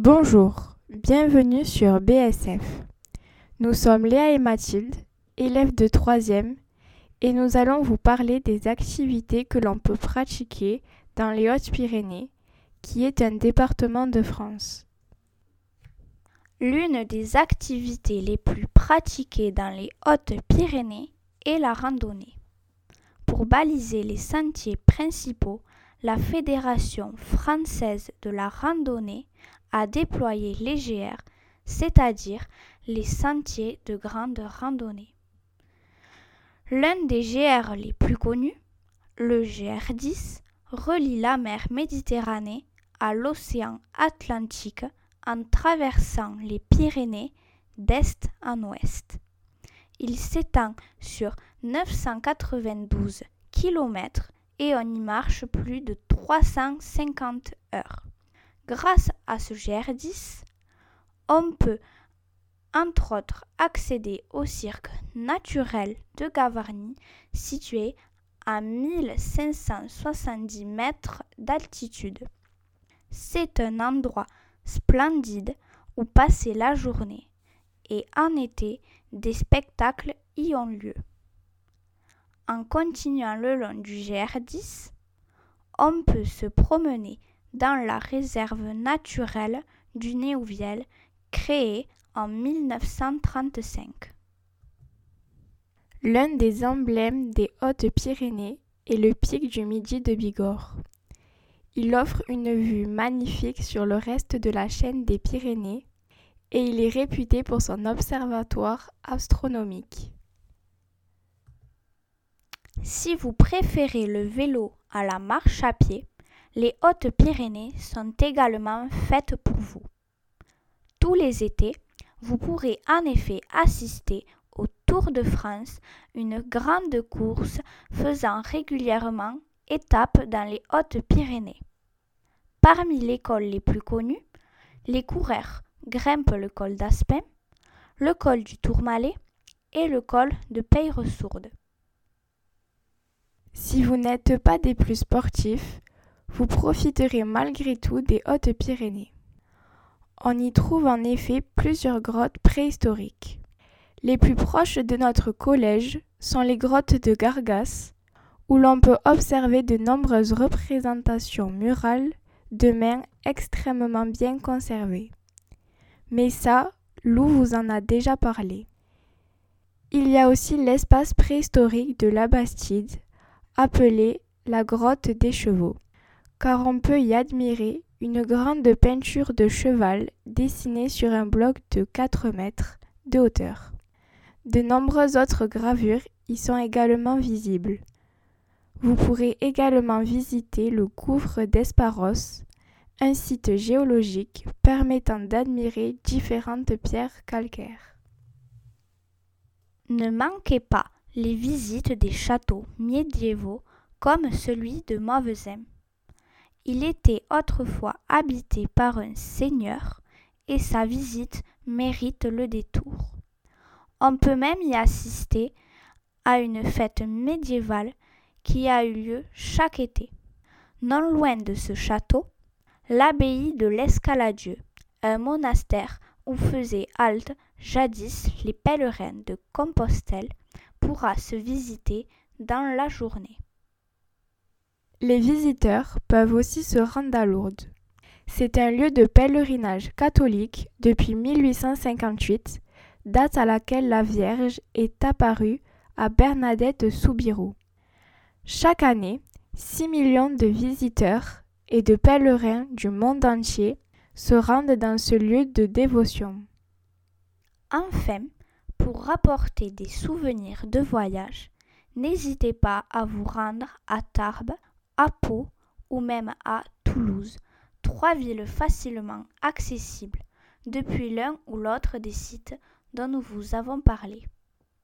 Bonjour, bienvenue sur BSF. Nous sommes Léa et Mathilde, élèves de 3e, et nous allons vous parler des activités que l'on peut pratiquer dans les Hautes-Pyrénées, qui est un département de France. L'une des activités les plus pratiquées dans les Hautes-Pyrénées est la randonnée. Pour baliser les sentiers principaux, la Fédération française de la randonnée a déployé les GR, c'est-à-dire les sentiers de grande randonnée. L'un des GR les plus connus, le GR10, relie la mer Méditerranée à l'océan Atlantique en traversant les Pyrénées d'est en ouest. Il s'étend sur 992 km et on y marche plus de 350 heures. Grâce à ce GR10, on peut entre autres accéder au cirque naturel de Gavarnie situé à 1570 mètres d'altitude. C'est un endroit splendide où passer la journée et en été des spectacles y ont lieu. En continuant le long du GR10, on peut se promener dans la réserve naturelle du Néouviel créée en 1935. L'un des emblèmes des Hautes-Pyrénées est le pic du Midi de Bigorre. Il offre une vue magnifique sur le reste de la chaîne des Pyrénées et il est réputé pour son observatoire astronomique. Si vous préférez le vélo à la marche à pied, les Hautes-Pyrénées sont également faites pour vous. Tous les étés, vous pourrez en effet assister au Tour de France, une grande course faisant régulièrement étape dans les Hautes-Pyrénées. Parmi les cols les plus connus, les coureurs grimpent le col d'Aspin, le col du Tourmalet et le col de Peyre-Sourde. Si vous n'êtes pas des plus sportifs, vous profiterez malgré tout des Hautes-Pyrénées. On y trouve en effet plusieurs grottes préhistoriques. Les plus proches de notre collège sont les grottes de Gargas, où l'on peut observer de nombreuses représentations murales de mains extrêmement bien conservées. Mais ça, Lou vous en a déjà parlé. Il y a aussi l'espace préhistorique de la Bastide, appelé la grotte des chevaux, car on peut y admirer une grande peinture de cheval dessinée sur un bloc de 4 mètres de hauteur. De nombreuses autres gravures y sont également visibles. Vous pourrez également visiter le gouffre d'Esparos, un site géologique permettant d'admirer différentes pierres calcaires. Ne manquez pas les visites des châteaux médiévaux comme celui de Mauvezin. Il était autrefois habité par un seigneur et sa visite mérite le détour. On peut même y assister à une fête médiévale qui a eu lieu chaque été. Non loin de ce château, l'abbaye de l'Escaladieu, un monastère où faisaient halte jadis les pèlerins de Compostelle pourra se visiter dans la journée. Les visiteurs peuvent aussi se rendre à Lourdes. C'est un lieu de pèlerinage catholique depuis 1858, date à laquelle la Vierge est apparue à Bernadette de Soubirous. Chaque année, 6 millions de visiteurs et de pèlerins du monde entier se rendent dans ce lieu de dévotion. Enfin, pour rapporter des souvenirs de voyage, n'hésitez pas à vous rendre à Tarbes, à Pau ou même à Toulouse, trois villes facilement accessibles depuis l'un ou l'autre des sites dont nous vous avons parlé.